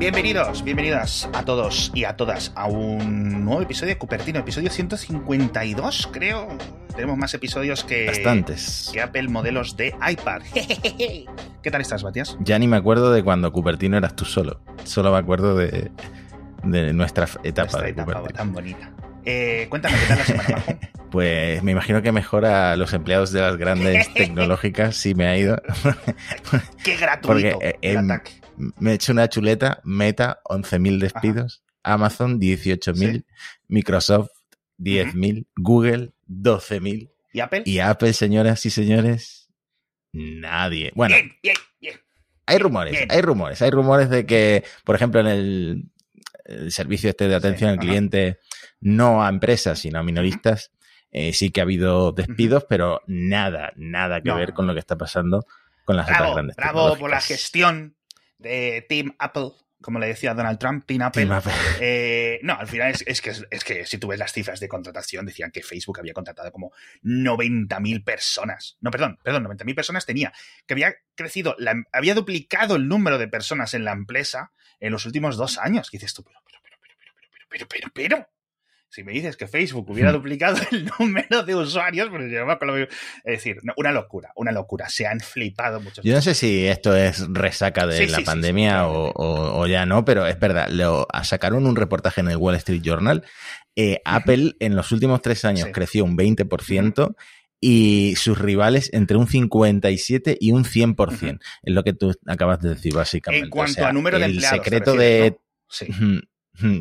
Bienvenidos, bienvenidas a todos y a todas a un nuevo episodio de Cupertino, episodio 152, creo. Tenemos más episodios que, Bastantes. que Apple modelos de iPad. ¿Qué tal estás, Matías? Ya ni me acuerdo de cuando Cupertino eras tú solo. Solo me acuerdo de, de nuestra etapa de etapa Cupertino. tan bonita. Eh, cuéntame, ¿qué tal la semana, Majo? Pues me imagino que mejora a los empleados de las grandes tecnológicas si me ha ido. ¡Qué gratuito Porque eh, el em, ataque! Me he hecho una chuleta. Meta, 11.000 despidos. Amazon, 18.000. Sí. Microsoft, 10.000. Google, 12.000. ¿Y Apple? Y Apple, señoras y señores, nadie. Bueno, Bien, bien, bien. Hay rumores, hay rumores, hay rumores de que, por ejemplo, en el, el servicio este de atención Sí, al ajá. cliente, no a empresas, sino a minoristas, eh, sí que ha habido despidos, pero nada, nada que No. ver con lo que está pasando con las otras Bravo, grandes bravo por la gestión de Team Apple, como le decía Donald Trump, Team Apple. Team Apple. Eh, no, al final es, es que, es que si tú ves las cifras de contratación, decían que Facebook había contratado como 90.000 personas. No, perdón, perdón, 90.000 personas tenía. Que había crecido, la- había duplicado el número de personas en la empresa en los últimos dos años. Que dices tú, pero, pero, pero, pero, pero, pero, pero, pero, pero. Si me dices que Facebook hubiera Hmm. duplicado el número de usuarios, pues Es decir, una locura, una locura. Se han flipado muchos. Yo no sé si esto es resaca de Sí, la sí, pandemia sí, o, o- o ya no, pero es verdad. Lo, sacaron un reportaje en el Wall Street Journal. Eh, Apple en los últimos tres años creció un 20% y sus rivales entre un 57 y un 100%. Es lo que tú acabas de decir, básicamente. En cuanto O sea, a número de el empleados. te secreto de ¿no? Sí.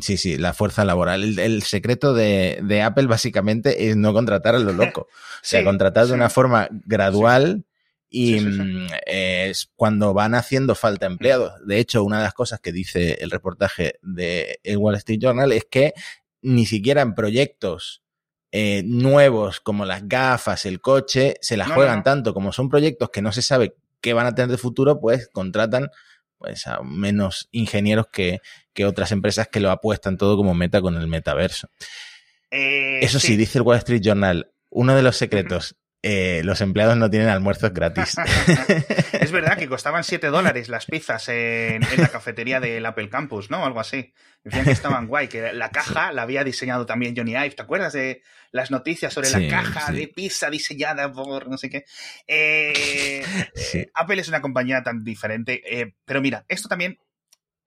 Sí, sí, la fuerza laboral. El, el secreto de, de Apple básicamente es no contratar a lo loco. O sea, Sí, de una forma gradual y mm, es cuando van haciendo falta empleados. De hecho, una de las cosas que dice el reportaje de el Wall Street Journal es que ni siquiera en proyectos eh, nuevos como las gafas, el coche, se las no, juegan no. tanto como son proyectos que no se sabe qué van a tener de futuro, pues contratan pues a menos ingenieros que, que otras empresas que lo apuestan todo como meta con el metaverso. Eh, Eso sí, dice el Wall Street Journal, uno de los secretos, eh, los empleados no tienen almuerzos gratis. es verdad que costaban 7 dólares las pizzas en, en la cafetería del Apple Campus, ¿no? Algo así. Decían que estaban guay, que la caja la había diseñado también Johnny Ive. ¿Te acuerdas de las noticias sobre Sí, la caja sí. de pizza diseñada por no sé qué? Eh, Sí. eh, Apple es una compañía tan diferente, eh, pero mira, esto también...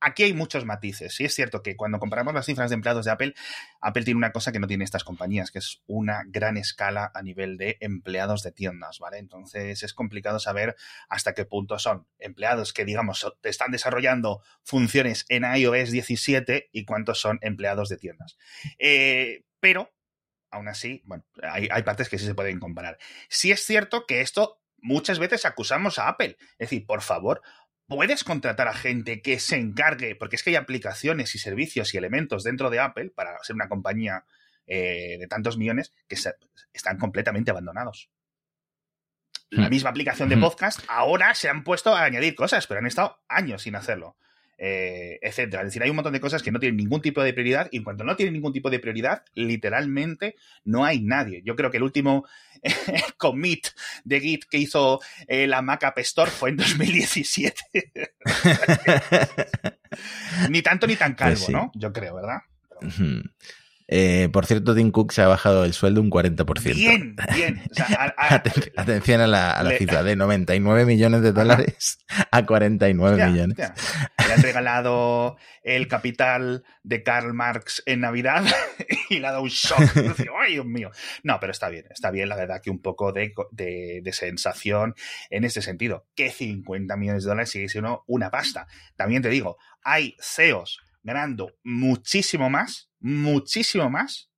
Aquí hay muchos matices. Sí es cierto que cuando comparamos las cifras de empleados de Apple, Apple tiene una cosa que no tiene estas compañías, que es una gran escala a nivel de empleados de tiendas, ¿vale? Entonces es complicado saber hasta qué punto son empleados que, digamos, están desarrollando funciones en iOS 17 y cuántos son empleados de tiendas. Eh, pero, aún así, bueno, hay, hay partes que sí se pueden comparar. Sí es cierto que esto muchas veces acusamos a Apple. Es decir, por favor, puedes contratar a gente que se encargue, porque es que hay aplicaciones y servicios y elementos dentro de Apple para ser una compañía eh, de tantos millones que se- están completamente abandonados. La Hmm. misma aplicación de Hmm. podcast ahora se han puesto a añadir cosas, pero han estado años sin hacerlo, eh, etcétera. Es decir, hay un montón de cosas que no tienen ningún tipo de prioridad y en cuanto no tienen ningún tipo de prioridad, literalmente no hay nadie. Yo creo que el último commit de Git que hizo eh, la Mac App Store fue en 2017. ni tanto ni tan calvo, Pues sí. ¿no? Yo creo, ¿verdad? Eh, por cierto, Tim Cook se ha bajado el sueldo un 40%. Bien, bien. O sea, a- a- Aten- Atención a la, a la Le- cifra de 99 millones de dólares a 49 Ya, millones. ya. Le han regalado el capital de Karl Marx en Navidad y le ha dado un shock. ¡Ay, Dios mío! No, pero está bien, está bien, la verdad, que un poco de, de- de sensación en este sentido. Que 50 millones de dólares sigue siendo una pasta. También te digo, hay CEOs ganando muchísimo más, muchísimo más,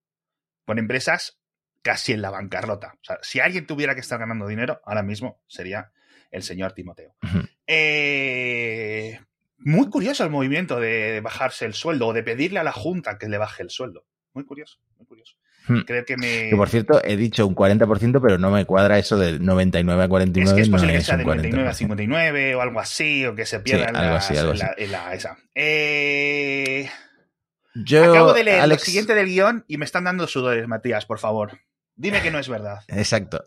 con empresas casi en la bancarrota. O sea, si alguien tuviera que estar ganando dinero, ahora mismo sería el señor Timoteo. Eh, muy curioso el movimiento de bajarse el sueldo o de pedirle a la Junta que le baje el sueldo. Muy curioso, muy curioso. Hmm. Creo que me. Que por cierto, he dicho un 40%, pero no me cuadra eso del 99 a 49. es que es no posible que es sea de 99 a 40%. 59 o algo así, o que se pierda en, algo la, así, algo en la- así. en la- esa. Eh, Yo, acabo de leer Alex, lo siguiente del guion y me están dando sudores, Matías, por favor. Dime que no es verdad. Exacto.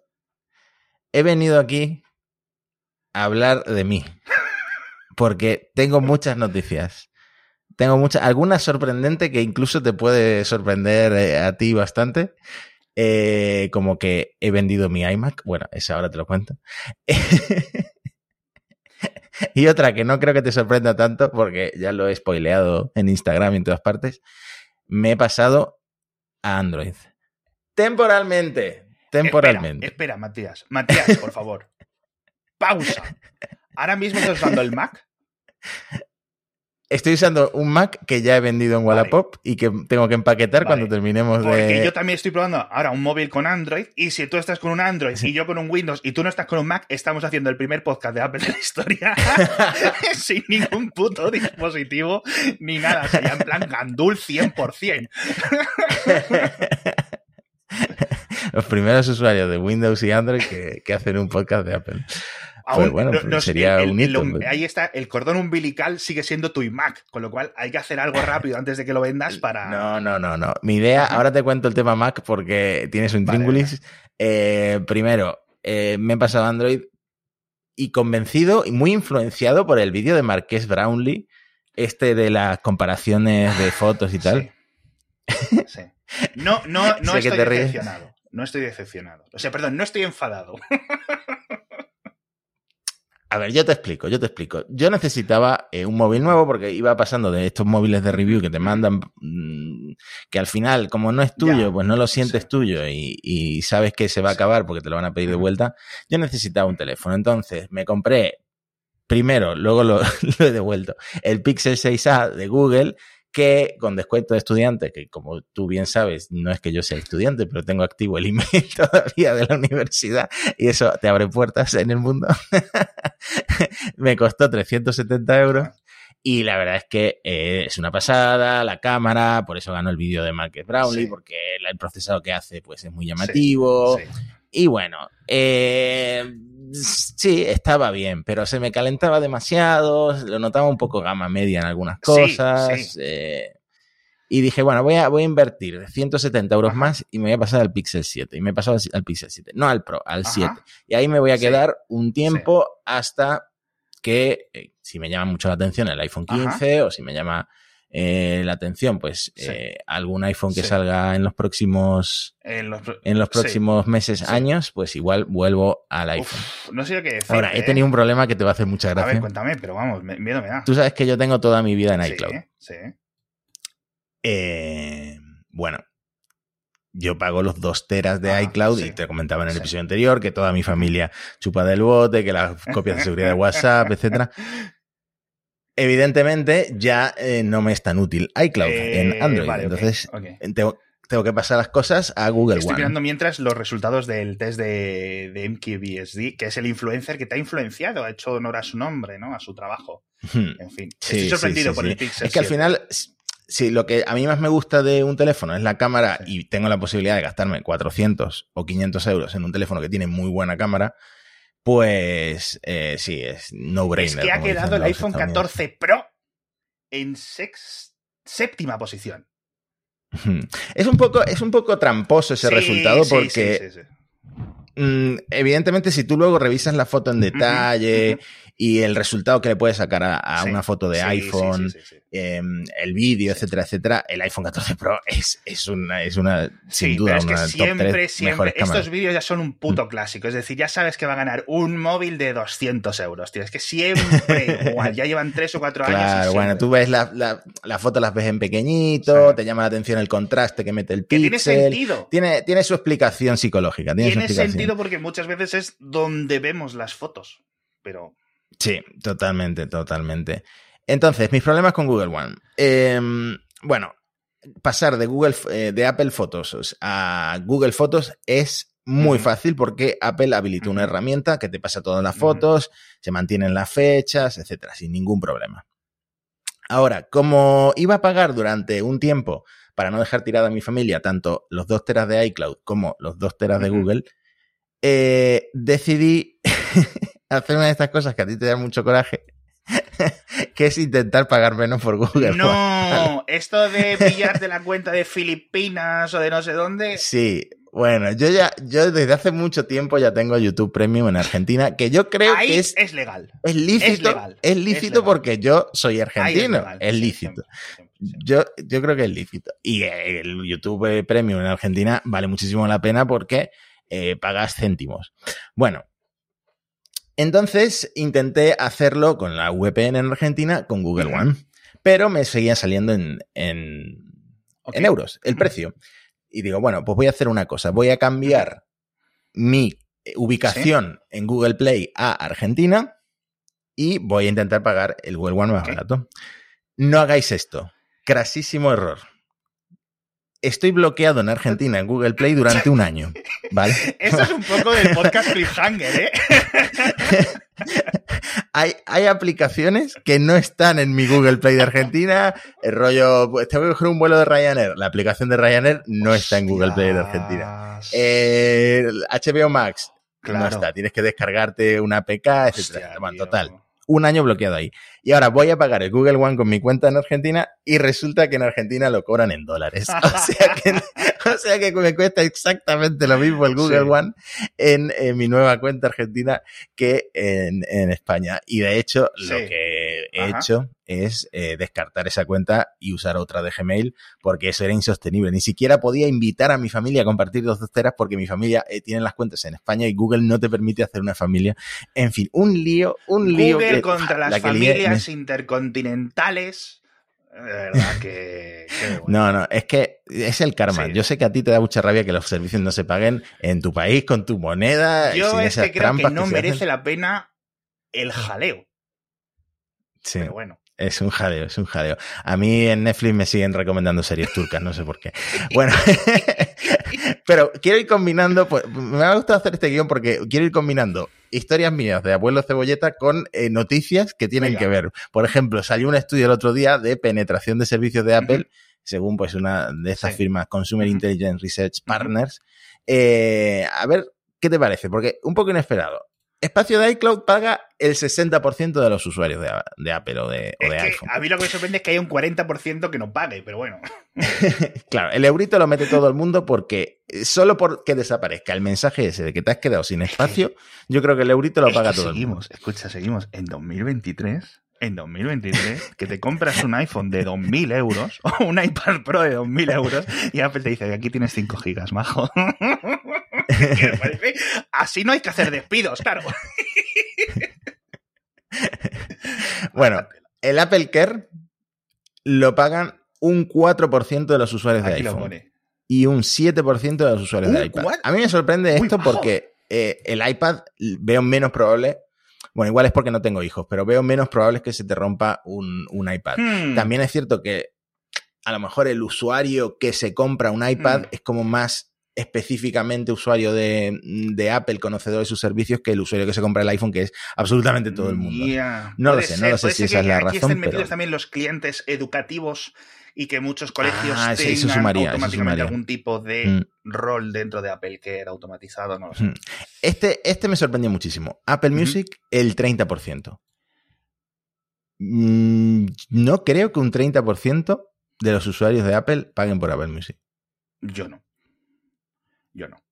He venido aquí a hablar de mí. Porque tengo muchas noticias. Tengo muchas, algunas sorprendentes que incluso te puede sorprender eh, a ti bastante. Eh, como que he vendido mi iMac. Bueno, esa ahora te lo cuento. y otra que no creo que te sorprenda tanto porque ya lo he spoileado en Instagram y en todas partes. Me he pasado a Android. Temporalmente. Temporalmente. Espera, espera Matías. Matías, por favor. Pausa. ¿Ahora mismo estás usando el Mac? Estoy usando un Mac que ya he vendido en Wallapop y que tengo que empaquetar cuando terminemos Porque de. yo también estoy probando ahora un móvil con Android y si tú estás con un Android y yo con un Windows y tú no estás con un Mac, estamos haciendo el primer podcast de Apple de la historia sin ningún puto dispositivo ni nada. Sería en plan Gandul 100%. Los primeros usuarios de Windows y Android que, que hacen un podcast de Apple. Pues bueno, no- pues sería el- un hito. el- ahí está, el cordón umbilical sigue siendo tu iMac, con lo cual hay que hacer algo rápido antes de que lo vendas para... No, no, no, no. Mi idea, ahora te cuento el tema Mac porque tienes un Vale. Eh, primero, eh, me he pasado a Android y convencido y muy influenciado por el vídeo de Marqués Brownlee, este de las comparaciones de fotos y tal. Sí. sí. No, no, no estoy decepcionado. No estoy decepcionado. O sea, perdón, no estoy enfadado. A ver, yo te explico, yo te explico. Yo necesitaba eh, un móvil nuevo porque iba pasando de estos móviles de review que te mandan, mm, que al final, como no es tuyo, Ya, pues no lo sientes sí. tuyo y, y sabes que se va a acabar porque te lo van a pedir de vuelta. Yo necesitaba un teléfono. Entonces, me compré primero, luego lo, lo he devuelto, el Pixel 6A de Google que con descuento de estudiante, que como tú bien sabes, no es que yo sea estudiante, pero tengo activo el email todavía de la universidad y eso te abre puertas en el mundo. Me costó 370 euros y la verdad es que eh, es una pasada, la cámara, por eso ganó el vídeo de Marcus Brownlee, Sí. porque el, procesado que hace pues es muy llamativo. Sí. Y bueno, eh, sí, estaba bien, pero se me calentaba demasiado, lo notaba un poco gama media en algunas cosas. sí. eh, y dije, bueno, voy a, voy a invertir 170 euros Ajá. más y me voy a pasar al Pixel 7. Y me he pasado al, al Pixel 7, no al Pro, al Ajá. 7. Y ahí me voy a Sí. quedar un tiempo hasta que, eh, si me llama mucho la atención el iPhone 15 o si me llama eh, la atención, pues Sí. eh, algún iPhone que Sí. salga en los próximos En los, pro- en los sí. próximos meses, años, pues igual vuelvo al iPhone. Uf, no sé qué decir. Ahora, he tenido un problema que te va a hacer mucha A ver, gracia. cuéntame, pero vamos, me- miedo me da. Tú sabes que yo tengo toda mi vida en iCloud. Sí, Eh, bueno, yo pago los dos teras de Ajá, iCloud sí. y te comentaba en el Sí. episodio anterior que toda mi familia chupa del bote, que las copias de seguridad de WhatsApp, etcétera. Evidentemente ya eh, no me es tan útil iCloud Eh, en Android. vale, Entonces tengo, tengo que pasar las cosas a Google Estoy One. mirando mientras los resultados del test de, de MKBSD, que es el influencer que te ha influenciado, ha hecho honor a su nombre, ¿no? A su trabajo. Hmm. En fin, Sí, estoy sorprendido sí, por el Pixel Es que al 7. final, sí, lo que a mí más me gusta de un teléfono es la cámara y tengo la posibilidad de gastarme 400 o 500 euros en un teléfono que tiene muy buena cámara, pues eh, sí, es no-brainer. Es que ha quedado el iPhone estadounidenses. 14 Pro en sex- séptima posición. Es un poco, es un poco tramposo ese Sí, resultado porque sí, sí, sí. mm, evidentemente si tú luego revisas la foto en detalle. Y el resultado que le puedes sacar a, a Sí, una foto de sí, iPhone, sí, eh, el vídeo, etcétera, etcétera, el iPhone 14 Pro es, es una, es una sin duda, pero es que top siempre, 3 siempre, estos vídeos ya son un puto clásico. Es decir, ya sabes que va a ganar un móvil de 200 euros, tío. Es que siempre igual. Ya llevan 3 o 4 años. y Claro, bueno, tú ves la, la, la foto, las ves en pequeñito, te llama la atención el contraste que mete el Que tiene sentido. Tiene, tiene su explicación psicológica. Tiene, su Tiene explicación. sentido porque muchas veces es donde vemos las fotos. Pero Sí, totalmente, totalmente. Entonces, mis problemas con Google One. Eh, bueno, pasar de Google eh, de Apple Photos a Google Fotos es muy fácil porque Apple habilitó una herramienta que te pasa todas las fotos, se mantienen las fechas, etcétera, sin ningún problema. Ahora, como iba a pagar durante un tiempo para no dejar tirada a mi familia tanto los dos teras de iCloud como los dos teras de. Google, eh, decidí hacer una de estas cosas que a ti te da mucho coraje, que es intentar pagar menos por Google. No, esto de pillar de la cuenta de Filipinas o de no sé dónde. Sí, Bueno, yo ya, yo desde hace mucho tiempo ya tengo YouTube Premium en Argentina, que yo creo Ahí que es, es legal. es lícito. es legal, Es es lícito legal. porque yo soy argentino. Es lícito. siempre, siempre, siempre. Yo, yo creo que es lícito. Y el YouTube Premium en Argentina vale muchísimo la pena porque eh, pagas céntimos. Bueno, entonces intenté hacerlo con la VPN en Argentina con Google. One, pero me seguía saliendo en, en, Ok. en euros el precio. Y digo, bueno, pues voy a hacer una cosa. Voy a cambiar mi eh, ubicación en Google Play a Argentina y voy a intentar pagar el Google One más barato. No hagáis esto. Crasísimo error. Estoy bloqueado en Argentina en Google Play durante un año. ¿Vale? Esto es un poco del podcast Cliffhanger, ¿eh? hay, hay aplicaciones que no están en mi Google Play de Argentina. El rollo, pues tengo que coger un vuelo de Ryanair. La aplicación de Ryanair no está en Google Play de Argentina. Hostias. Eh, HBO Max no está. Tienes que descargarte una APK, Hostia, etcétera. Bueno, total. Un año bloqueado ahí. Y ahora voy a pagar el Google One con mi cuenta en Argentina y resulta que en Argentina lo cobran en dólares. O sea que, o sea que me cuesta exactamente lo mismo el Google Sí. One en, en mi nueva cuenta argentina que en, en España. Y de hecho, lo que he Ajá. hecho es eh, descartar esa cuenta y usar otra de Gmail porque eso era insostenible. Ni siquiera podía invitar a mi familia a compartir dos teras porque mi familia eh, tiene las cuentas en España y Google no te permite hacer una familia. En fin, un lío, un lío. Google contra la las familias intercontinentales. De verdad que. bueno. No, no, es que es el karma. Sí. Yo sé que a ti te da mucha rabia que los servicios no se paguen en tu país con tu moneda. Yo sin es esas que creo que no merece hacen. la pena el jaleo. Sí. Pero bueno. Es un jadeo, es un jadeo. A mí en Netflix me siguen recomendando series turcas, no sé por qué. Bueno, pero quiero ir combinando, pues, me ha gustado hacer este guion porque quiero ir combinando historias mías de abuelo cebolleta con eh, noticias que tienen Venga. que ver. Por ejemplo, salió un estudio el otro día de penetración de servicios de Apple, según pues una de estas Sí. firmas Consumer. Intelligence Research Partners. Eh, a ver, ¿qué te parece? Porque un poco inesperado. Espacio de iCloud paga el 60% de los usuarios de, de Apple o de, o Es de que iPhone. a mí lo que me sorprende es que hay un 40% que no pague, pero bueno. Claro, el eurito lo mete todo el mundo porque eh, solo porque desaparezca el mensaje ese de que te has quedado sin espacio, yo creo que el eurito lo paga que todo el mundo. seguimos, escucha, seguimos en 2023. En 2023, que te compras un iPhone de 2.000 euros o un iPad Pro de 2.000 euros y Apple te dice, aquí tienes 5 gigas, majo. Así no hay que hacer despidos, claro. Bueno, el Apple Care lo pagan un 4% de los usuarios de Aquí iPhone y un 7% de los usuarios de ¿Un iPad. A mí me sorprende Muy esto bajo. porque eh, el iPad veo menos probable, bueno, igual es porque no tengo hijos, pero veo menos probable que se te rompa un, un iPad. Hmm. También es cierto que a lo mejor el usuario que se compra un iPad Mm. es como más específicamente usuario de, de Apple, conocedor de sus servicios, que el usuario que se compra el iPhone, que es absolutamente todo el mundo. No lo sé, no lo sé si esa es la aquí razón, estén metidos pero- también los clientes educativos y que muchos colegios Ah, tengan eso sumaría, eso automáticamente algún tipo de Mm. rol dentro de Apple que era automatizado, no lo sé. Mm. Este, este me sorprendió muchísimo. Apple. Music, el 30%. Mm, no creo que un 30% de los usuarios de Apple paguen por Apple Music. Yo no. Yo no.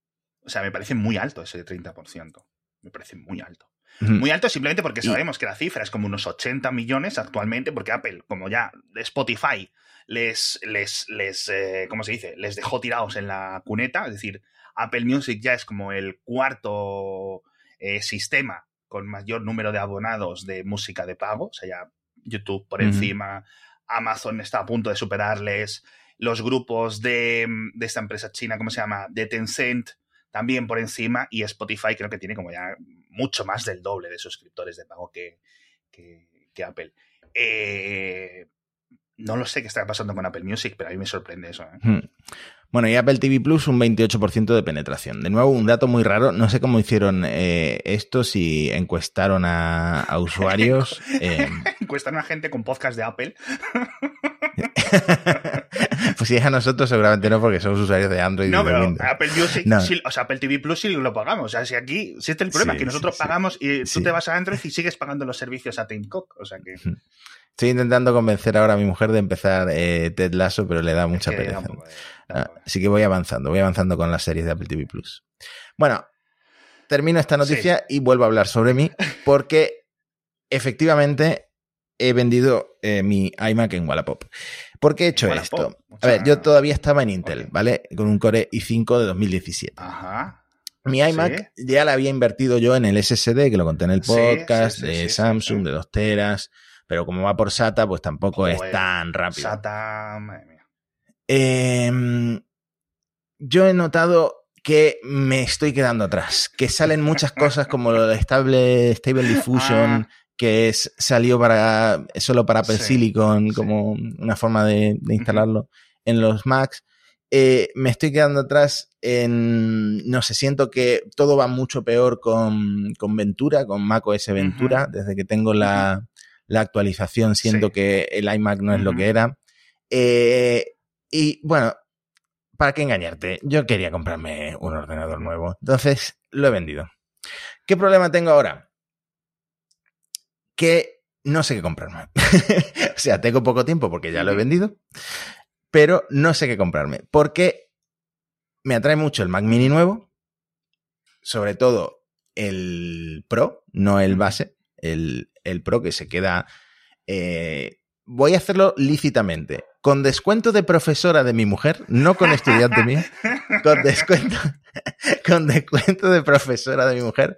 O sea, me parece muy alto ese 30%. Me parece muy alto. Muy alto simplemente porque sabemos que la cifra es como unos 80 millones actualmente, porque Apple, como ya Spotify les, les, les eh, ¿cómo se dice? Les dejó tirados en la cuneta, es decir, Apple Music ya es como el cuarto eh, sistema con mayor número de abonados de música de pago, o sea, ya YouTube por encima, Amazon está a punto de superarles, los grupos de, de esta empresa china, ¿cómo se llama? De Tencent, también por encima, y Spotify creo que tiene como ya mucho más del doble de suscriptores de pago que, que, que Apple. Eh, no lo sé qué está pasando con Apple Music, pero a mí me sorprende eso. ¿eh? Hmm. Bueno, y Apple TV Plus un 28% de penetración. De nuevo, un dato muy raro. No sé cómo hicieron eh, esto, si encuestaron a, a usuarios. eh, Encuestan a gente con podcast de Apple. Pues si es a nosotros, seguramente no, porque somos usuarios de Android. No, y de pero Windows. Apple Music, No. o sea, Apple TV Plus sí lo pagamos. O sea, si aquí, si este es el problema, Sí, que nosotros sí, pagamos y tú te vas a Android y sigues pagando los servicios a Tim Cook. O sea que. Estoy intentando convencer ahora a mi mujer de empezar eh, Ted Lasso, pero le da mucha es que da pereza. Ah, así que voy avanzando, voy avanzando con las series de Apple TV Plus. Bueno, termino esta noticia y vuelvo a hablar sobre mí, porque efectivamente he vendido eh, mi iMac en Wallapop. ¿Por qué he hecho esto? A ver, yo todavía estaba en Intel. ¿vale? Con un Core i5 de 2017. Ajá. Mi iMac ya la había invertido yo en el SSD, que lo conté en el podcast, sí, sí, de Samsung, de 2 teras, pero como va por SATA, pues tampoco es Joder, tan rápido. SATA, madre mía. Eh, yo he notado que me estoy quedando atrás, que salen muchas cosas como lo de Stable, Stable Diffusion, Ah. Que es, salió para solo para Apple Sí, Silicon sí. como una forma de, de instalarlo en los Macs. Eh, me estoy quedando atrás en, no sé, siento que todo va mucho peor con, con Ventura, con macOS Ventura, desde que tengo la, la actualización, siento Sí. que el iMac no es lo que era. Eh, y bueno, ¿para qué engañarte? Yo quería comprarme un ordenador nuevo. Entonces, lo he vendido. ¿Qué problema tengo ahora? Que no sé qué comprarme. o sea, tengo poco tiempo porque ya lo he vendido, pero no sé qué comprarme. Porque me atrae mucho el Mac mini nuevo, sobre todo el Pro, no el base, el, el Pro que se queda... eh, voy a hacerlo lícitamente. Con descuento de profesora de mi mujer, no con estudiante mía, con descuento, con descuento de profesora de mi mujer,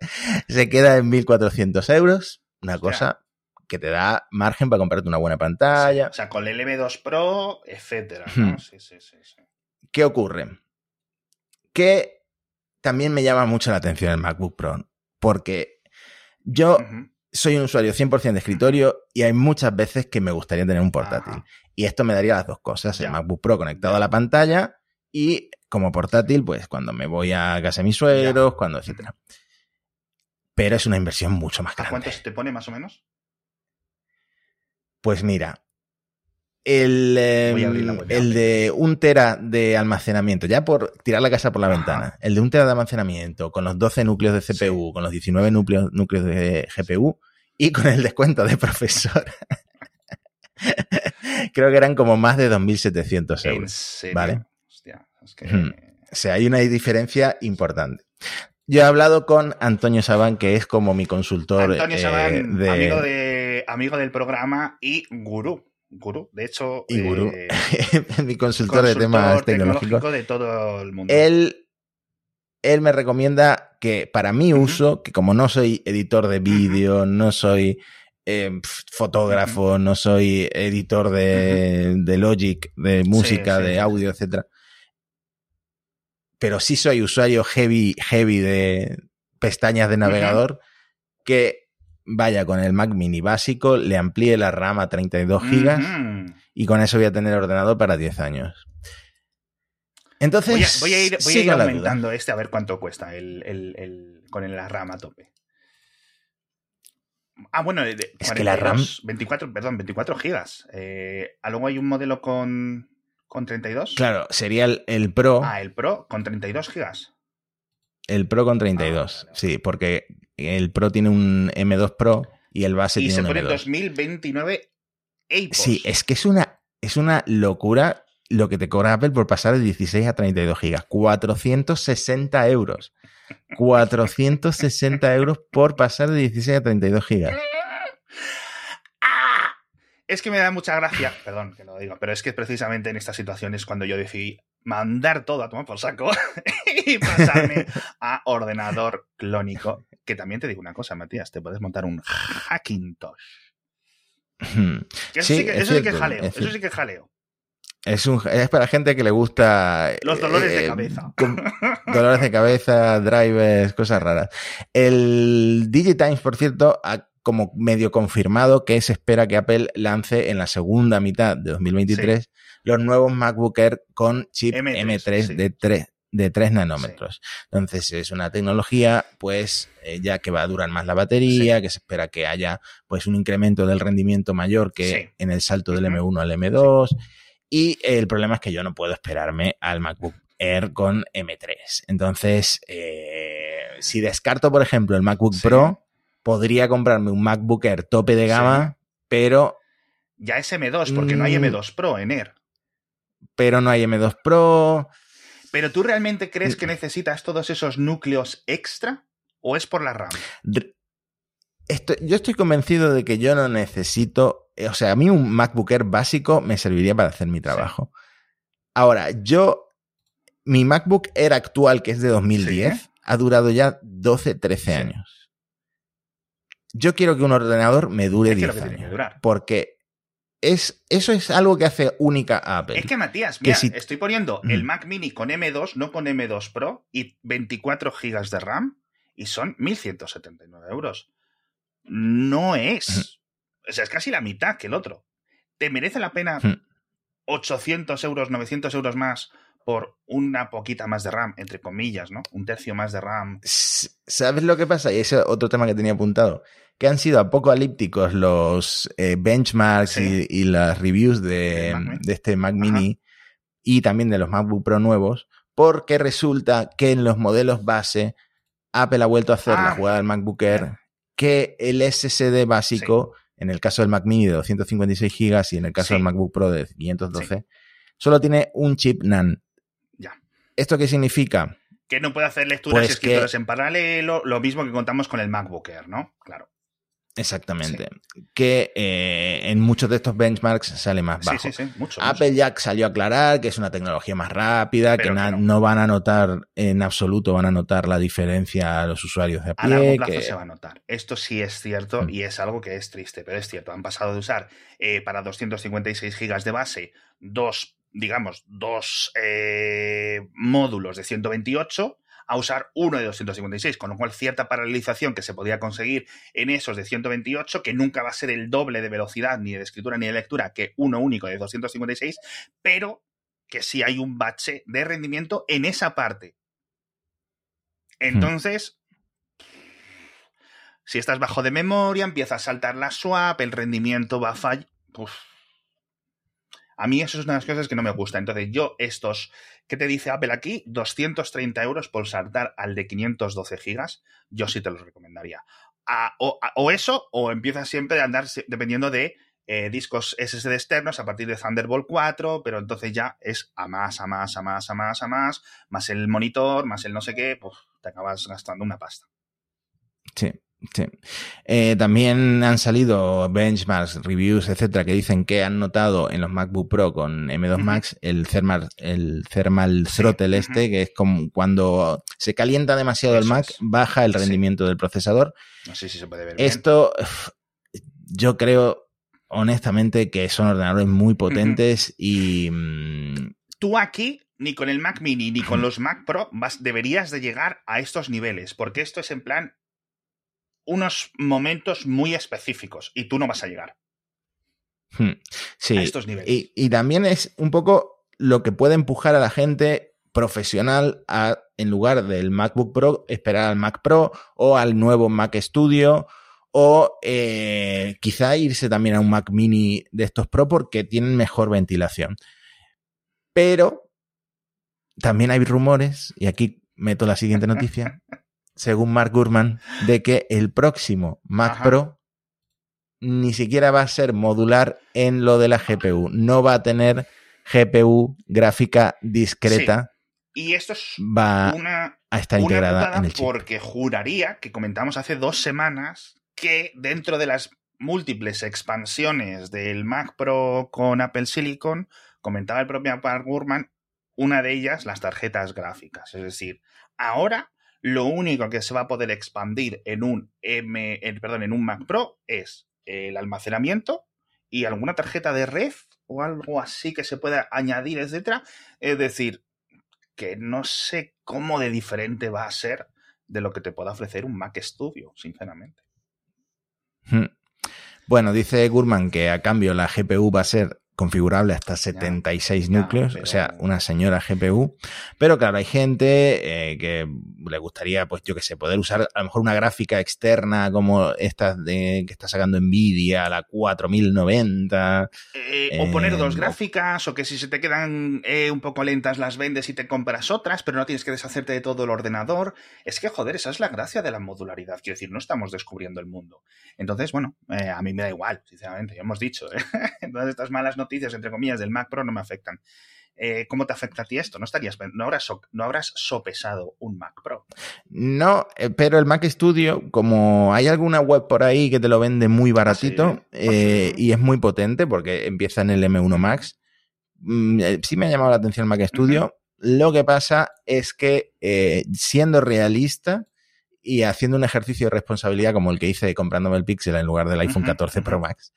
se queda en 1.400 euros. Una cosa que te da margen para comprarte una buena pantalla. O sea, con el M2 Pro, etcétera. ¿no? Hmm. Sí, sí, sí, sí. ¿Qué ocurre? Que también me llama mucho la atención el MacBook Pro, porque yo soy un usuario 100% de escritorio y hay muchas veces que me gustaría tener un portátil. Ajá. Y esto me daría las dos cosas, el Ya. MacBook Pro conectado a la pantalla y como portátil, pues cuando me voy a casa de mis suegros, cuando etcétera. Pero es una inversión mucho más ¿A cuánto grande. se te pone más o menos? Pues mira, el, de el de un tera de almacenamiento, ya por tirar la casa por la Ajá. ventana, el de un tera de almacenamiento con los 12 núcleos de CPU, con los 19 núcleos, núcleos de GPU y con el descuento de profesora. Creo que eran como más de 2.700 ¿En euros. serio? Vale. Hostia, es que... Ujú. O sea, hay una diferencia importante. Yo he hablado con Antonio Sabán, que es como mi consultor Antonio eh, Sabán, de- amigo, de, amigo del programa y gurú. Gurú, de hecho... y gurú, eh, mi consultor, de temas tecnológicos. tecnológico de todo el mundo. Él, él me recomienda que para mi uso, que como no soy editor de vídeo, no soy eh, fotógrafo, no soy editor de, de Logic, de música, sí, de sí, audio, etcétera. Pero sí soy usuario heavy, heavy de pestañas de navegador, que vaya con el Mac mini básico, le amplíe la RAM a 32 gigas Ujú. y con eso voy a tener ordenador para 10 años. Entonces, Voy a, voy a ir, voy a aumentando este a ver cuánto cuesta el, el, el- con la RAM a tope. Ah, bueno, de- Es que la 42, 24, perdón, 24 gigas. Eh, luego hay un modelo con, con 32. Claro, sería el, el Pro, Ah, el Pro con 32 gigas. el Pro con 32. Ah, vale. Sí, porque el Pro tiene un M2 Pro y el base y tiene se un pone M2. 2029 APOS. Sí, es que es una, es una locura lo que te cobra Apple por pasar de 16 a 32 gigas. 460 euros. 460 euros por pasar de 16 a 32 gigas. Es que me da mucha gracia, perdón que lo diga, pero es que precisamente en estas situaciones cuando yo decidí mandar todo a tomar por saco y pasarme a ordenador clónico, que también te digo una cosa, Matías, te puedes montar un Hackintosh. Que eso Sí, sí, que, es eso sí que es jaleo, es eso sí que jaleo. Es, un, es para gente que le gusta... Los dolores de eh, cabeza. con- dolores de cabeza, drivers, cosas raras. El DigiTimes, por cierto, ha como medio confirmado que se espera que Apple lance en la segunda mitad de 2023 los nuevos MacBook Air con chip M3, M3, sí. de 3 de 3 nanómetros. Entonces es una tecnología pues eh, ya que va a durar más la batería, que se espera que haya pues un incremento del rendimiento mayor que Sí. en el salto del Ujú. M1 al M2 Y el problema es que yo no puedo esperarme al MacBook Air con M3. Entonces, eh, si descarto, por ejemplo, el MacBook Pro, podría comprarme un MacBook Air tope de gama, pero... Ya es M2, porque no hay M2 mm. Pro en Air. Pero no hay M2 Pro. ¿Pero tú realmente crees que necesitas todos esos núcleos extra? ¿O es por la RAM? yo estoy convencido de que yo no necesito. O sea, a mí un MacBook Air básico me serviría para hacer mi trabajo. Ahora, yo. Mi MacBook Air actual, que es de 2010, ha durado ya 12, 13 años. Yo quiero que un ordenador me dure 10 años. Porque es, eso es algo que hace única a Apple. Es que, Matías, mira, estoy poniendo el Mac Mini con M2, no con M2 Pro, y 24 GB de RAM, y son 1.179 euros. No es. O sea, es casi la mitad que el otro. ¿Te merece la pena 800 euros, 900 euros más por una poquita más de RAM, entre comillas, ¿no? Un tercio más de RAM. ¿Sabes lo que pasa? Y ese es otro tema que tenía apuntado. Que han sido apocalípticos los eh, benchmarks y, las reviews de, este Mac Mini y también de los MacBook Pro nuevos, porque resulta que en los modelos base Apple ha vuelto a hacer la ah. jugada del MacBook Air, que el SSD básico, en el caso del Mac Mini de 256 GB y en el caso del MacBook Pro de 512, solo tiene un chip NAND ¿Esto qué significa? Que no puede hacer lecturas y pues escrituras en paralelo, lo mismo que contamos con el MacBook Air, ¿no? Claro. Exactamente. Que eh, en muchos de estos benchmarks sale más bajo. Sí, sí, sí. Mucho, Apple ya salió a aclarar que es una tecnología más rápida, que no. van a notar en absoluto, van a notar la diferencia a los usuarios de Apple. A largo plazo se va a notar. Esto sí es cierto mm. y es algo que es triste, pero es cierto. Han pasado de usar eh, para 256 gigas de base dos digamos, dos eh, módulos de 128 a usar uno de 256, con lo cual cierta paralelización que se podía conseguir en esos de 128, que nunca va a ser el doble de velocidad ni de escritura ni de lectura que uno único de 256, pero que sí hay un bache de rendimiento en esa parte. Entonces, si estás bajo de memoria, empieza a saltar la swap, el rendimiento va a fallar. A mí eso es una de las cosas que no me gusta. Entonces, yo estos, ¿qué te dice Apple aquí? 230 euros por saltar al de 512 gigas, yo sí te los recomendaría. o, eso, o empieza siempre a andar dependiendo de eh, discos SSD externos a partir de Thunderbolt 4, pero entonces ya es a más, a más, a más, a más, a más, más el monitor, más el no sé qué, pues te acabas gastando una pasta. Sí, Sí. Eh, también han salido benchmarks, reviews, etcétera, que dicen que han notado en los MacBook Pro con M2 Max el thermal, el thermal throttle este, que es como cuando se calienta demasiado el Mac, baja el rendimiento del procesador. No sé si se puede ver. Esto, yo creo, honestamente, que son ordenadores muy potentes y. Mm, Tú aquí ni con el Mac Mini ni con los Mac Pro vas, deberías de llegar a estos niveles, porque esto es en plan unos momentos muy específicos y tú no vas a llegar. Hmm. Sí. A estos niveles. Y, también es un poco lo que puede empujar a la gente profesional a, en lugar del MacBook Pro, esperar al Mac Pro o al nuevo Mac Studio o eh, quizá irse también a un Mac Mini de estos Pro porque tienen mejor ventilación. Pero también hay rumores, y aquí meto la siguiente noticia, según Mark Gurman, de que el próximo Mac Pro ni siquiera va a ser modular en lo de la GPU. No va a tener GPU gráfica discreta. Y esto es va una, a estar integrada en el chip. Porque juraría que comentamos hace dos semanas que dentro de las múltiples expansiones del Mac Pro con Apple Silicon, comentaba el propio Mark Gurman, una de ellas las tarjetas gráficas. Es decir, ahora lo único que se va a poder expandir en un M, perdón, en un Mac Pro es el almacenamiento y alguna tarjeta de red o algo así que se pueda añadir, etcétera. Es decir, que no sé cómo de diferente va a ser de lo que te pueda ofrecer un Mac Studio, sinceramente. Hmm. Bueno, dice Gurman que a cambio la GPU va a ser configurable hasta 76 núcleos, o sea, una señora GPU. Pero claro, hay gente eh, que le gustaría, pues yo que sé, poder usar a lo mejor una gráfica externa como esta de, que está sacando Nvidia, la 4090. Eh, o poner dos gráficas, o que si se te quedan un poco lentas las vendes y te compras otras, pero no tienes que deshacerte de todo el ordenador. Es que, joder, esa es la gracia de la modularidad. Quiero decir, no estamos descubriendo el mundo. Entonces, bueno, a mí me da igual, sinceramente, ya hemos dicho. Entonces, estas malas noticias noticias, entre comillas, del Mac Pro no me afectan. Eh, ¿Cómo te afecta a ti esto? ¿No, estarías, no, habrás, no habrás sopesado un Mac Pro? No, eh, pero el Mac Studio, como hay alguna web por ahí que te lo vende muy baratito ah, eh, y es muy potente porque empieza en el M1 Max, mm, sí me ha llamado la atención el Mac Studio. Lo que pasa es que siendo realista y haciendo un ejercicio de responsabilidad como el que hice comprándome el Pixel en lugar del iPhone 14 Pro Max,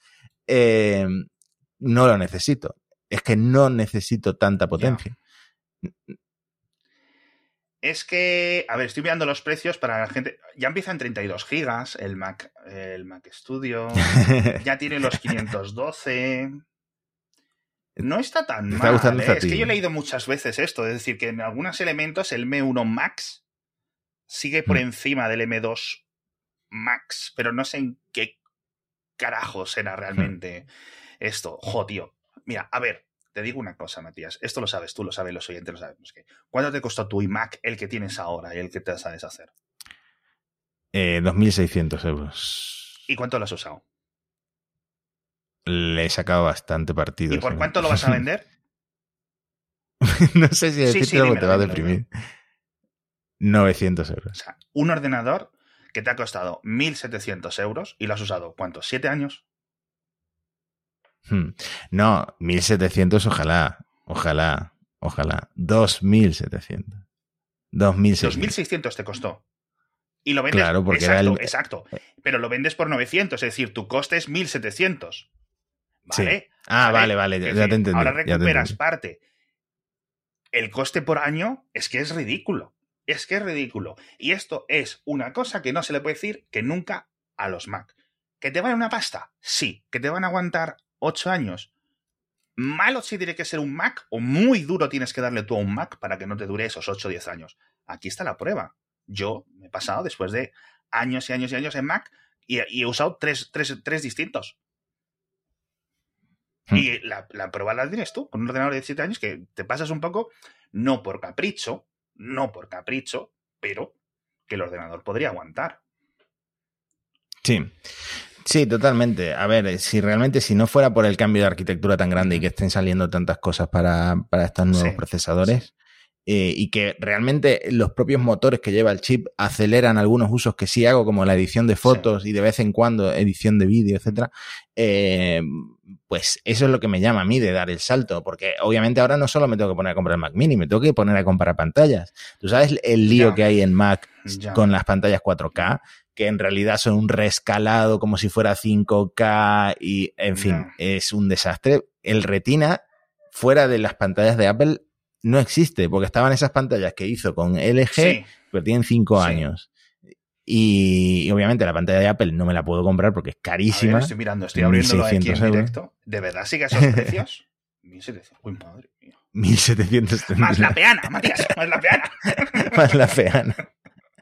no lo necesito. Es que no necesito tanta potencia. Es que, a ver, estoy mirando los precios para la gente. Ya empieza en 32 gigas el Mac, el Mac Studio. ya tiene los 512. No está tan mal. ¿eh? Es que yo he leído muchas veces esto. Es decir, que en algunos elementos el M1 Max sigue por mm. encima del M2 Max, pero no sé en qué carajo será realmente. Esto, jo, tío. Mira, a ver, te digo una cosa, Matías. Esto lo sabes tú, lo saben los oyentes, lo sabemos. Que, ¿Cuánto te costó tu iMac, el que tienes ahora y el que te vas a deshacer? Eh, 2.600 euros. ¿Y cuánto lo has usado? Le he sacado bastante partido. ¿Y por cuánto lo vas a vender? no sé si decirte sí, te va a deprimir. 900 euros. O sea, un ordenador que te ha costado 1.700 euros y lo has usado, ¿cuántos? ¿Siete años? Hmm. No, 1700 ojalá, ojalá, ojalá. 2700. 2600 te costó. Y lo vendes. Claro, porque exacto, exacto. Pero lo vendes por 900, es decir, tu coste es 1700. ¿Vale? Ah, vale, vale, ya, te entendí. Ahora recuperas parte. El coste por año es que es ridículo. Es que es ridículo. Y esto es una cosa que no se le puede decir que nunca a los Mac. ¿Que te van una pasta? Sí. ¿Que te van a aguantar 8 años. Malo si tiene que ser un Mac o muy duro tienes que darle tú a un Mac para que no te dure esos 8 o 10 años. Aquí está la prueba. Yo me he pasado después de años y años y años en Mac y, he usado tres, distintos. Hmm. Y la, prueba la tienes tú, con un ordenador de 17 años que te pasas un poco, no por capricho, no por capricho, pero que el ordenador podría aguantar. Sí. Sí, totalmente. A ver, si realmente si no fuera por el cambio de arquitectura tan grande y que estén saliendo tantas cosas para, estos nuevos procesadores eh, y que realmente los propios motores que lleva el chip aceleran algunos usos que sí hago, como la edición de fotos y de vez en cuando edición de vídeo, etcétera, eh, pues eso es lo que me llama a mí de dar el salto, porque obviamente ahora no solo me tengo que poner a comprar Mac Mini, me tengo que poner a comprar pantallas. ¿Tú sabes el lío que hay en Mac con las pantallas 4K? Que en realidad son un rescalado como si fuera 5K y, en fin, es un desastre. El Retina, fuera de las pantallas de Apple, no existe, porque estaban esas pantallas que hizo con LG, pero tienen 5 años. Y, obviamente la pantalla de Apple no me la puedo comprar porque es carísima. estoy mirando, estoy abriéndolo aquí en directo. ¿De verdad sigue esos precios? 1700. Uy, madre mía. 1700. Más la peana, Matías, más la peana. más la peana.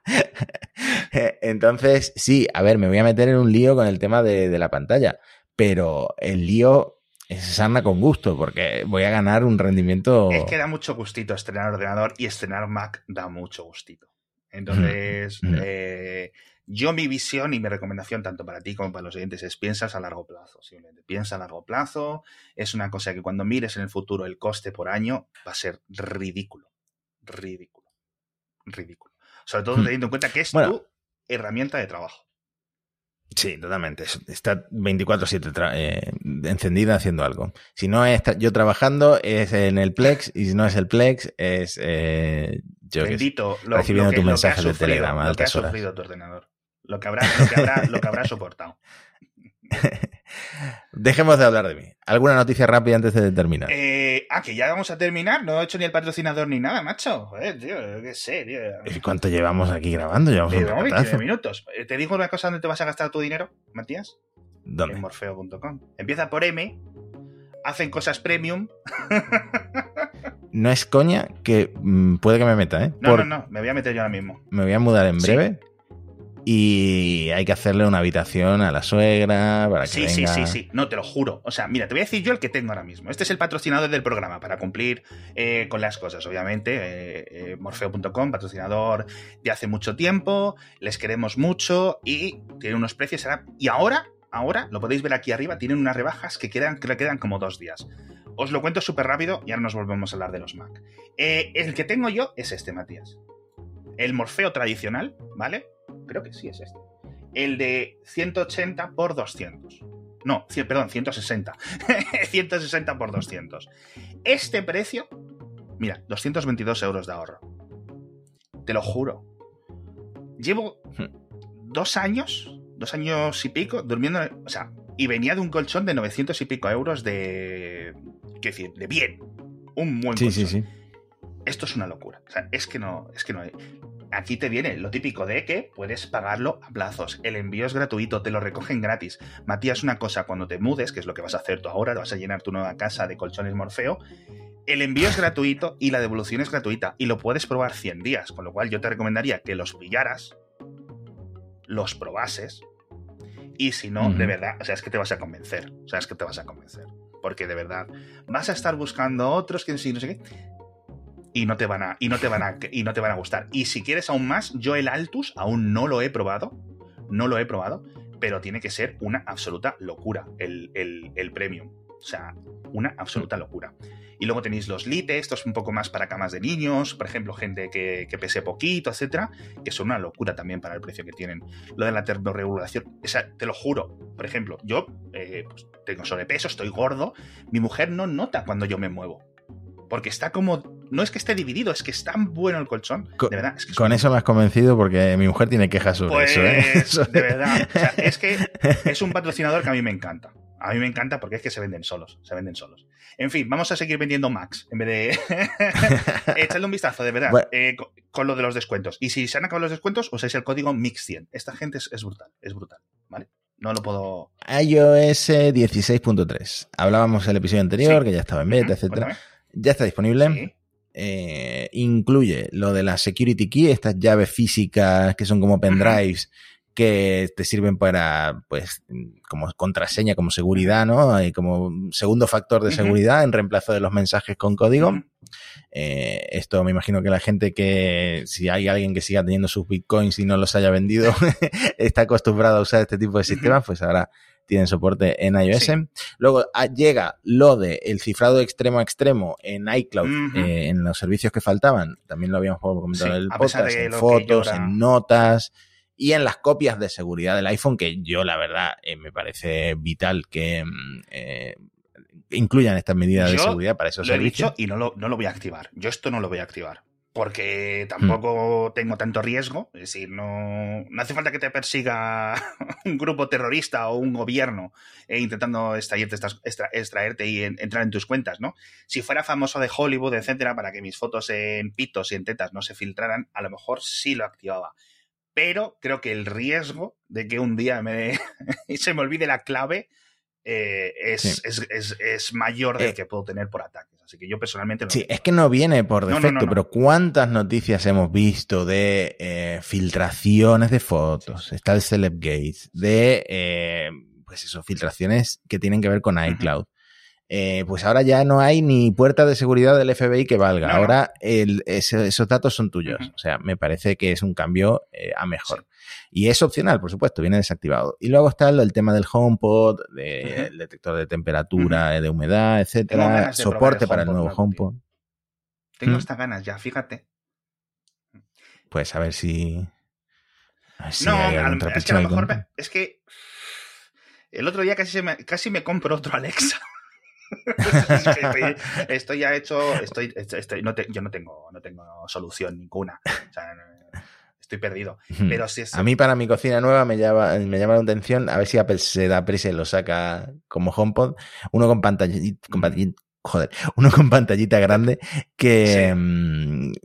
Entonces, sí, a ver, me voy a meter en un lío con el tema de, la pantalla, pero el lío es sana con gusto, porque voy a ganar un rendimiento. Es que da mucho gustito estrenar ordenador y estrenar Mac da mucho gustito. Entonces, eh, yo mi visión y mi recomendación, tanto para ti como para los oyentes, es piensas a largo plazo. Simplemente piensa a largo plazo. Es una cosa que cuando mires en el futuro el coste por año va a ser ridículo. Ridículo. Ridículo. Sobre todo hmm. teniendo en cuenta que es tu herramienta de trabajo. Sí, totalmente. Está 24-7 eh, encendida haciendo algo. Si no es yo trabajando, es en el Plex, y si no es el Plex, es eh, yo Bendito, recibiendo tu mensaje de Telegram. Lo que ha sufrido tu ordenador. Lo que habrá, lo que habrá, lo que habrá soportado. Dejemos de hablar de mí. ¿Alguna noticia rápida antes de terminar? Eh, ah, que ya vamos a terminar. No he hecho ni el patrocinador ni nada, macho. Joder, tío, qué sé, tío. ¿Y cuánto llevamos aquí grabando? Llevamos un minutos. Eh, ¿Te digo una cosa dónde te vas a gastar tu dinero, Matías? ¿Dónde? En morfeo.com. Empieza por M, hacen cosas premium. no es coña que mm, puede que me meta, ¿eh? No, no, no, me voy a meter yo ahora mismo. Me voy a mudar en breve. Y hay que hacerle una habitación a la suegra para que Sí, venga. sí, sí, sí. No, te lo juro. O sea, mira, te voy a decir yo el que tengo ahora mismo. Este es el patrocinador del programa para cumplir eh, con las cosas, obviamente. Eh, eh, Morfeo.com, patrocinador de hace mucho tiempo. Les queremos mucho y tiene unos precios. Y ahora, ahora, lo podéis ver aquí arriba, tienen unas rebajas que quedan, que le quedan como dos días. Os lo cuento súper rápido y ahora nos volvemos a hablar de los Mac. El que tengo yo es este, Matías. El Morfeo tradicional, ¿vale? Creo que sí es este. El de 180 por 200. No, cien- perdón, 160. 160 por 200. Este precio, mira, 222 euros de ahorro. Te lo juro. Llevo dos años, dos años y pico, durmiendo, o sea, y venía de un colchón de 900 y pico euros de, qué decir, de bien. Un buen Sí, colchón. sí, sí. Esto es una locura. O sea, es que no, es que no hay. Aquí te viene lo típico de que puedes pagarlo a plazos. El envío es gratuito, te lo recogen gratis. Matías, una cosa, cuando te mudes, que es lo que vas a hacer tú ahora, vas a llenar tu nueva casa de colchones Morfeo, el envío es gratuito y la devolución es gratuita. Y lo puedes probar 100 días, con lo cual yo te recomendaría que los pillaras, los probases, y si no, de verdad, o sea, es que te vas a convencer. O sea, es que te vas a convencer. Porque de verdad, vas a estar buscando otros que sí, no sé qué y no te van a y no te van a y no te van a gustar. Y si quieres aún más, yo el Altus aún no lo he probado, no lo he probado, pero tiene que ser una absoluta locura el, el, premium. O sea, una absoluta locura. Y luego tenéis los Lite, estos un poco más para camas de niños, por ejemplo, gente que, que pese poquito, etcétera, que son una locura también para el precio que tienen. Lo de la termorregulación, o sea, te lo juro. Por ejemplo, yo eh, pues, tengo sobrepeso, estoy gordo, mi mujer no nota cuando yo me muevo. Porque está como. No es que esté dividido, es que es tan bueno el colchón. Co- de verdad, es que es Con un- eso me has convencido porque mi mujer tiene quejas sobre Pues, eso, ¿eh? De verdad. O sea, es que es un patrocinador que a mí me encanta. A mí me encanta porque es que se venden solos. Se venden solos. En fin, vamos a seguir vendiendo Max en vez de. Echadle un vistazo, de verdad. Bueno. eh, con, con lo de los descuentos. Y si se han acabado los descuentos, usáis el código MIX100. Esta gente es, es brutal. Es brutal. ¿Vale? No lo puedo. iOS 16.3. Hablábamos el episodio anterior, Sí. que ya estaba en beta, etcétera. cuéntame. Ya está disponible. Sí. Eh, incluye lo de la security key, estas llaves físicas que son como pendrives que te sirven para, pues, como contraseña, como seguridad, ¿no? Y como segundo factor de seguridad en reemplazo de los mensajes con código. Eh, esto me imagino que la gente que, si hay alguien que siga teniendo sus bitcoins y no los haya vendido, está acostumbrado a usar este tipo de sistemas, pues ahora tienen soporte en iOS. Sí. Luego ah, llega lo de el cifrado extremo a extremo en iCloud, eh, en los servicios que faltaban. También lo habíamos comentado Sí, en el podcast, en fotos, en notas y en las copias de seguridad del iPhone, que yo la verdad eh, me parece vital que mm, eh, incluyan estas medidas de seguridad para esos Lo he servicios. dicho y no lo, no lo voy a activar. Yo esto no lo voy a activar. Porque tampoco tengo tanto riesgo. Es decir, no, no hace falta que te persiga un grupo terrorista o un gobierno eh, intentando extraerte, extra- extraerte y en- entrar en tus cuentas, ¿no? Si fuera famoso de Hollywood, etcétera, para que mis fotos en pitos y en tetas no se filtraran, a lo mejor sí lo activaba. Pero creo que el riesgo de que un día me, se me olvide la clave eh, es, Sí. es, es- es mayor del Eh. que puedo tener por ataques. Así que yo personalmente no Sí, es que no viene por defecto, no, no. pero ¿cuántas noticias hemos visto de eh, filtraciones de fotos? Sí, sí. Está el Celebgate, de, eh, pues eso, filtraciones que tienen que ver con iCloud. Eh, pues ahora ya no hay ni puerta de seguridad del FBI que valga. Ahora el- ese- esos datos son tuyos. O sea, me parece que es un cambio eh, a mejor. Y es opcional, por supuesto, viene desactivado. Y luego está el, el tema del HomePod, de- el detector de temperatura, de humedad, etcétera, soporte el para el nuevo. HomePod. Tengo ¿Mm? hasta ganas ya, fíjate. Pues a ver si. A ver si no, hay a es que a lo mejor me- es que el otro día casi, se me, casi me compro otro Alexa. Estoy, estoy ya hecho, estoy, estoy- no te- yo no tengo, no tengo solución ninguna. O sea, estoy perdido. Pero si es, A mí, para mi cocina nueva, me llama, me llama la atención a ver si Apple se da prisa y lo saca como HomePod. Uno con pantallita- joder, uno con pantallita grande que Sí.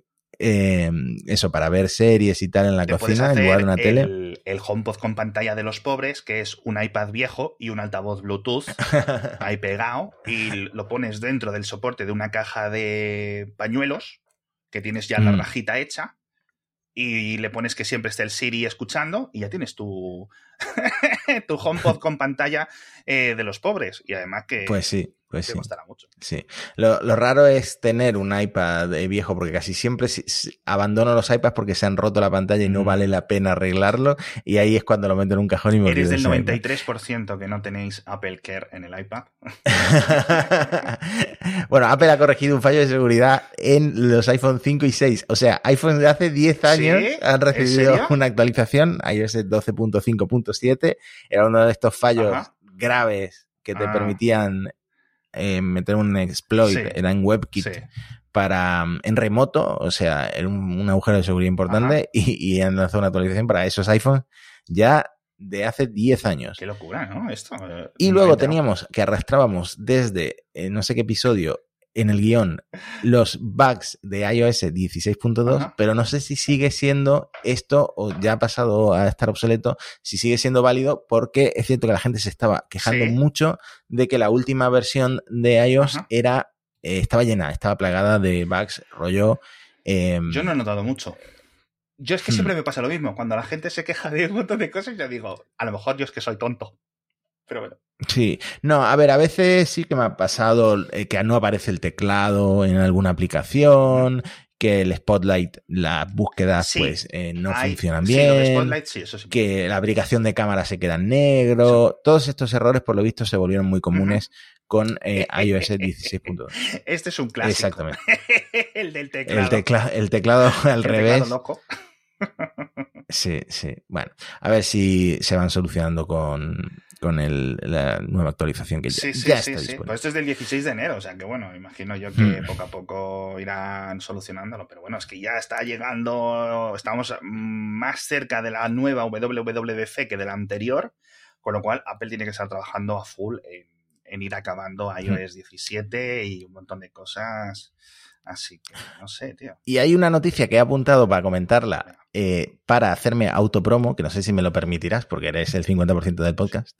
Eh, eso, para ver series y tal en la cocina en lugar de una tele. El HomePod con pantalla de los pobres, que es un iPad viejo y un altavoz Bluetooth ahí pegado, y lo pones dentro del soporte de una caja de pañuelos, que tienes ya la mm. rajita hecha, y le pones que siempre esté el Siri escuchando y ya tienes tu, tu HomePod con pantalla eh, de los pobres. Y además que pues sí, pues sí. costará mucho. Sí. Lo, raro es tener un iPad viejo porque casi siempre abandono los iPads porque se han roto la pantalla y no mm. vale la pena arreglarlo. Y ahí es cuando lo meto en un cajón y me Eres del 93% que no tenéis Apple Care en el iPad. bueno, Apple ha corregido un fallo de seguridad en los iPhone 5 y 6. O sea, iPhone de hace 10 años han recibido una actualización, iOS 12.5.7. Era uno de estos fallos graves que te ah. permitían eh, meter un exploit, era en WebKit. Para, mm, en remoto, o sea, era un, agujero de seguridad importante y, han lanzado una actualización para esos iPhones ya de hace 10 años. Qué locura, ¿no? Esto. Eh, y luego teníamos que arrastrábamos desde eh, no sé qué episodio en el guion los bugs de iOS 16.2, pero no sé si sigue siendo esto o ya ha pasado a estar obsoleto, si sigue siendo válido, porque es cierto que la gente se estaba quejando mucho de que la última versión de iOS era eh, estaba llena, estaba plagada de bugs, rollo. Em, yo no he notado mucho. Yo es que siempre hmm. me pasa lo mismo. Cuando la gente se queja de un montón de cosas, yo digo, a lo mejor yo es que soy tonto. Pero bueno. Sí, no, a ver, a veces sí que me ha pasado eh, que no aparece el teclado en alguna aplicación, que el Spotlight, las búsquedas pues eh, no funcionan bien, que la aplicación de cámara se queda en negro, todos estos errores por lo visto se volvieron muy comunes con eh, iOS 16.2. Este es un clásico. Exactamente. el del teclado. El, teclado al revés. loco. sí, sí. Bueno, a ver si se van solucionando con, con el, la nueva actualización que ya, está disponible. Pues esto es del 16 de enero, o sea que bueno, imagino yo que hmm. poco a poco irán solucionándolo, pero bueno, es que ya está llegando, estamos más cerca de la nueva WWDC que de la anterior, con lo cual Apple tiene que estar trabajando a full en, ir acabando hmm. iOS 17 y un montón de cosas. Así que no sé, tío. Y hay una noticia que he apuntado para comentarla eh, para hacerme autopromo, que no sé si me lo permitirás porque eres el 50% del podcast.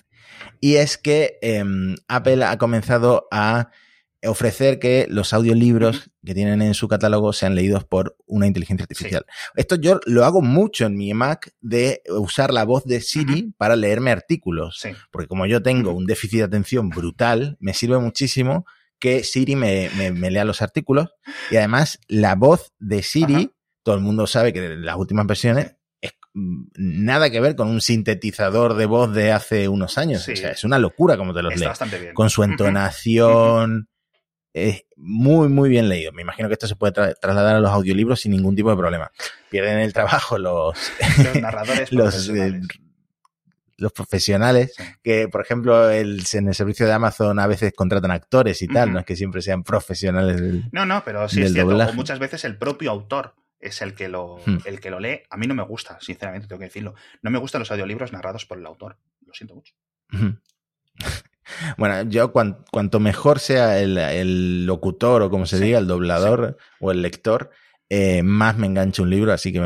Y es que em, Apple ha comenzado a ofrecer que los audiolibros que tienen en su catálogo sean leídos por una inteligencia artificial. Esto yo lo hago mucho en mi Mac de usar la voz de Siri para leerme artículos. Porque como yo tengo un déficit de atención brutal, me sirve muchísimo que Siri me, lea los artículos. Y además, la voz de Siri, todo el mundo sabe que en las últimas versiones Mm, nada que ver con un sintetizador de voz de hace unos años. O sea, es una locura como te los lees. Con su entonación. es muy, muy bien leído. Me imagino que esto se puede trasladar a los audiolibros sin ningún tipo de problema. Pierden el trabajo los, narradores los, eh, los profesionales, que por ejemplo el, en el servicio de Amazon a veces contratan actores y tal, no es que siempre sean profesionales del No, no, pero sí es cierto, o muchas veces el propio autor es el que, lo, hmm. el que lo lee. A mí no me gusta, sinceramente, tengo que decirlo. No me gustan los audiolibros narrados por el autor. Lo siento mucho. Bueno, yo cuanto mejor sea el, locutor o como se diga, el doblador o el lector, eh, más me engancha un libro, así que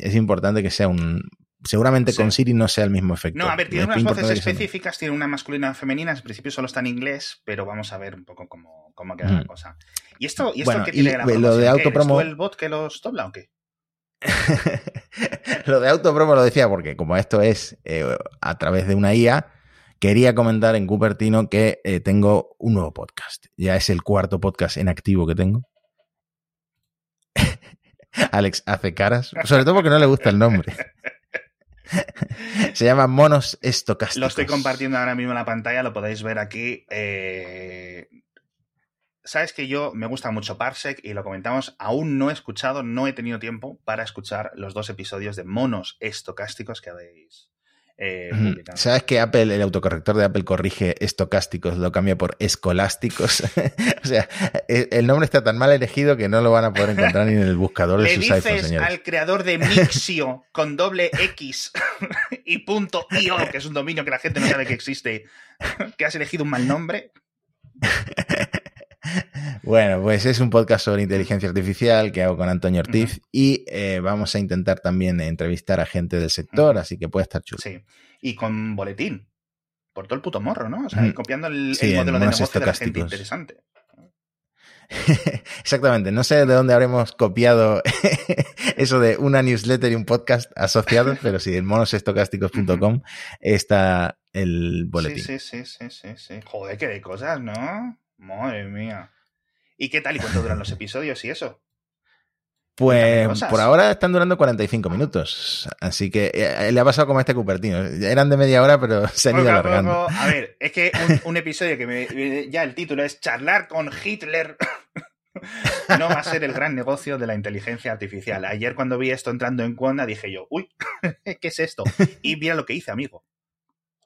es importante que sea un... Seguramente con Siri no sea el mismo efecto. No, a ver, tiene unas voces específicas, tiene una masculina y una femenina, en principio solo está en inglés, pero vamos a ver un poco cómo, cómo queda la cosa. ¿Y esto, y esto qué tiene la Lo de autopromo... el bot que los dobla o qué? lo de autopromo lo decía porque como esto es eh, a través de una IA, quería comentar en Cupertino que eh, tengo un nuevo podcast. Ya es el cuarto podcast en activo que tengo. Alex hace caras, sobre todo porque no le gusta el nombre. Se llama Monos Estocásticos. Lo estoy compartiendo ahora mismo en la pantalla, lo podéis ver aquí. Eh, sabes que yo me gusta mucho Parsec y lo comentamos, aún no he escuchado, no he tenido tiempo para escuchar los dos episodios de monos estocásticos que habéis eh. ¿Sabes que Apple, el autocorrector de Apple corrige estocásticos, lo cambia por escolásticos? o sea, e, el nombre está tan mal elegido que no lo van a poder encontrar ni en el buscador de sus iPhones, señores. al creador de Mixio con doble X y punto .io, que es un dominio que la gente no sabe que existe, que has elegido un mal nombre? Bueno, pues es un podcast sobre inteligencia artificial que hago con Antonio Ortiz y eh, vamos a intentar también entrevistar a gente del sector, así que puede estar chulo. Sí, y con boletín, por todo el puto morro, ¿no? O sea, copiando el, modelo de negocio de la gente interesante. Exactamente, no sé de dónde habremos copiado eso de una newsletter y un podcast asociados, pero sí, en monosestocásticos.com está el boletín. Sí, sí, sí, sí, sí, Joder, qué de cosas, ¿no? Madre mía. ¿Y qué tal? ¿Y cuánto duran los episodios y eso? Pues por ahora están durando 45 minutos. Así que eh, le ha pasado como a este Cupertino. Eran de media hora, pero se han ido alargando. A ver, es que un, episodio que me, ya el título es Charlar con Hitler. no va a ser el gran negocio de la inteligencia artificial. Ayer cuando vi esto entrando en Conda dije yo, uy, ¿qué es esto? Y mira lo que hice, amigo.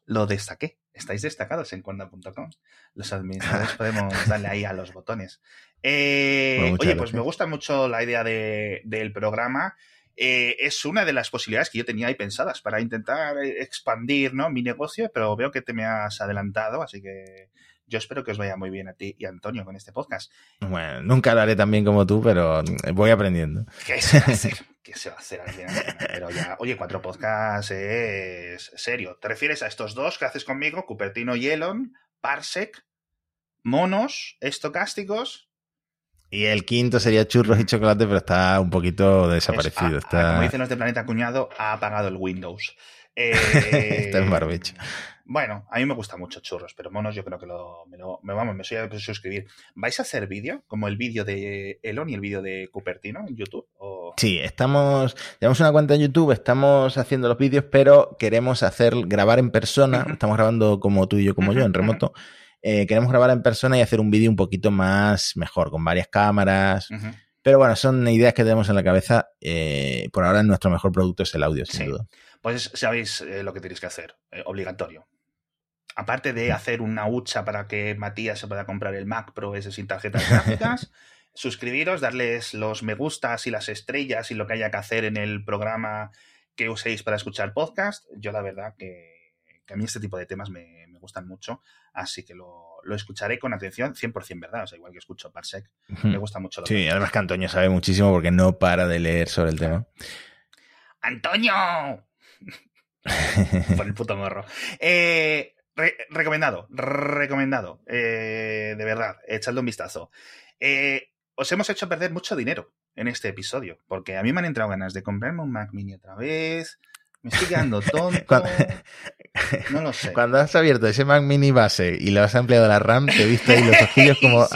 Lo destaqué. Estáis destacados en Conda.com. Los administradores podemos darle ahí a los botones. Eh, oye, pues me gusta mucho la idea del programa. Eh, es una de las posibilidades que yo tenía ahí pensadas para intentar expandir ¿no? mi negocio, pero veo que te me has adelantado, así que yo espero que os vaya muy bien a ti y a Antonio con este podcast. Bueno, nunca lo haré tan bien como tú, pero voy aprendiendo. ¿Qué se va a hacer? ¿Qué se va a hacer al final? Pero ya, oye, cuatro podcasts es serio. ¿Te refieres a estos dos que haces conmigo, Cupertino y Elon, Parsec, monos, estocásticos y el quinto sería churros y chocolate, pero está un poquito desaparecido. está... como dicen los de Planeta Cuñado, ha apagado el Windows. Eh, está en barbecho. Bueno, a mí me gusta mucho churros, pero monos yo creo que lo, me, lo, me vamos, me soy a suscribir. ¿Vais a hacer vídeo? Como el vídeo de Elon y el vídeo de Cupertino en YouTube. Sí, estamos, tenemos una cuenta en YouTube, estamos haciendo los vídeos, pero queremos hacer, grabar en persona. Estamos grabando como tú y yo, como yo, en remoto. Eh, queremos grabar en persona y hacer un vídeo un poquito más mejor, con varias cámaras. Pero bueno, son ideas que tenemos en la cabeza. Eh, por ahora nuestro mejor producto es el audio, sin duda. Pues sabéis eh, lo que tenéis que hacer, obligatorio. Aparte de hacer una hucha para que Matías se pueda comprar el Mac Pro ese sin tarjetas gráficas, suscribiros, darles los me gustas y las estrellas y lo que haya que hacer en el programa que uséis para escuchar podcast. Yo la verdad que, a mí este tipo de temas me, me gustan mucho así que lo, escucharé con atención, 100% verdad, o sea, igual que escucho Parsec, me gusta mucho. Lo sí, además que Antonio sabe muchísimo porque no para de leer sobre el tema. ¡Antonio! Por el puto morro. Eh, recomendado, recomendado, eh, de verdad, echadle un vistazo. Eh, os hemos hecho perder mucho dinero en este episodio, porque a mí me han entrado ganas de comprarme un Mac Mini otra vez, me estoy quedando tonto. No lo sé. Cuando has abierto ese Mac Mini base y lo has ampliado a la RAM, te he visto ahí los ojillos como.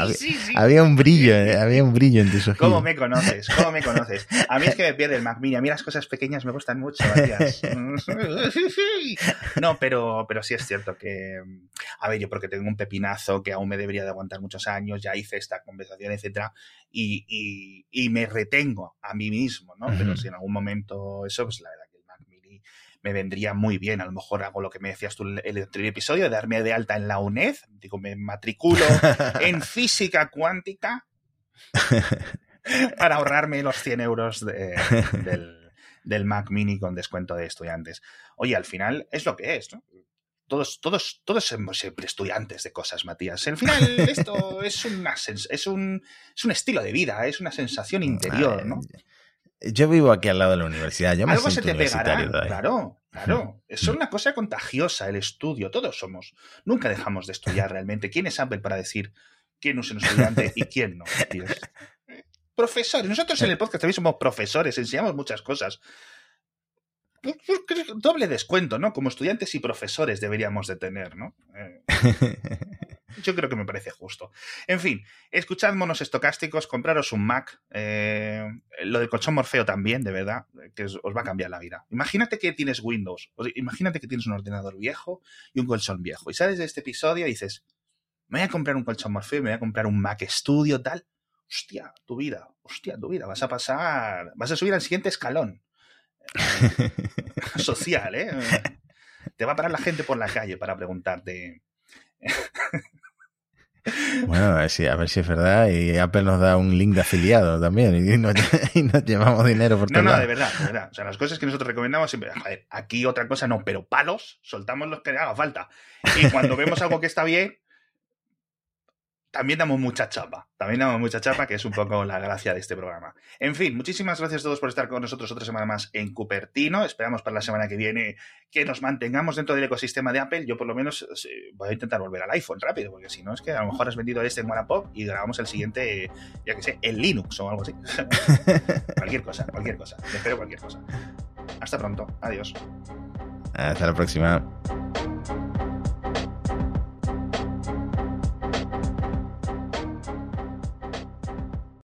había, un brillo, eh, había un brillo en tus ojillos. ¿Cómo me conoces? ¿Cómo me conoces? A mí es que me pierde el Mac Mini. A mí las cosas pequeñas me gustan mucho, No, pero, pero sí es cierto que. A ver, yo porque tengo un pepinazo que aún me debería de aguantar muchos años, ya hice esta conversación, etcétera, y, y, me retengo a mí mismo, ¿no? Pero si en algún momento eso, pues la verdad me vendría muy bien. A lo mejor hago lo que me decías tú en el anterior episodio, darme de alta en la UNED, digo, me matriculo en física cuántica para ahorrarme los 100 euros del, Mac Mini con descuento de estudiantes. Oye, al final es lo que es, ¿no? Todos, todos, todos somos siempre estudiantes de cosas, Matías. Al final, esto es, una, es, un, es un estilo de vida, es una sensación interior, ¿no? Yo vivo aquí al lado de la universidad. Yo me Algo se te pegará. Claro, claro. Es una cosa contagiosa el estudio. Todos somos. Nunca dejamos de estudiar realmente. ¿Quién es Apple para decir quién es un estudiante y quién no? Profesores. Nosotros en el podcast también somos profesores. Enseñamos muchas cosas. Doble descuento, ¿no? Como estudiantes y profesores deberíamos de tener, ¿no? Eh. Yo creo que me parece justo. En fin, escuchad monos estocásticos, compraros un Mac, eh, lo del colchón Morfeo también, de verdad, que os, va a cambiar la vida. Imagínate que tienes Windows, imagínate que tienes un ordenador viejo y un colchón viejo, y sales de este episodio y dices, me voy a comprar un colchón Morfeo, me voy a comprar un Mac Studio, tal. Hostia, tu vida, hostia, tu vida, vas a pasar, vas a subir al siguiente escalón social, ¿eh? Te va a parar la gente por la calle para preguntarte. Bueno, a ver, si, a ver si es verdad y Apple nos da un link de afiliado también y nos, llevamos dinero por todo. No, no, de verdad, de verdad. O sea, las cosas que nosotros recomendamos siempre, joder, aquí otra cosa no, pero palos, soltamos los que haga falta. Y cuando vemos algo que está bien, también damos mucha chapa. También damos mucha chapa, que es un poco la gracia de este programa. En fin, muchísimas gracias a todos por estar con nosotros otra semana más en Cupertino. Esperamos para la semana que viene que nos mantengamos dentro del ecosistema de Apple. Yo por lo menos voy a intentar volver al iPhone rápido, porque si no es que a lo mejor has vendido este en Wallapop y grabamos el siguiente, ya que sé, en Linux o algo así. cualquier cosa, cualquier cosa. espero cualquier cosa. Hasta pronto. Adiós. Hasta la próxima.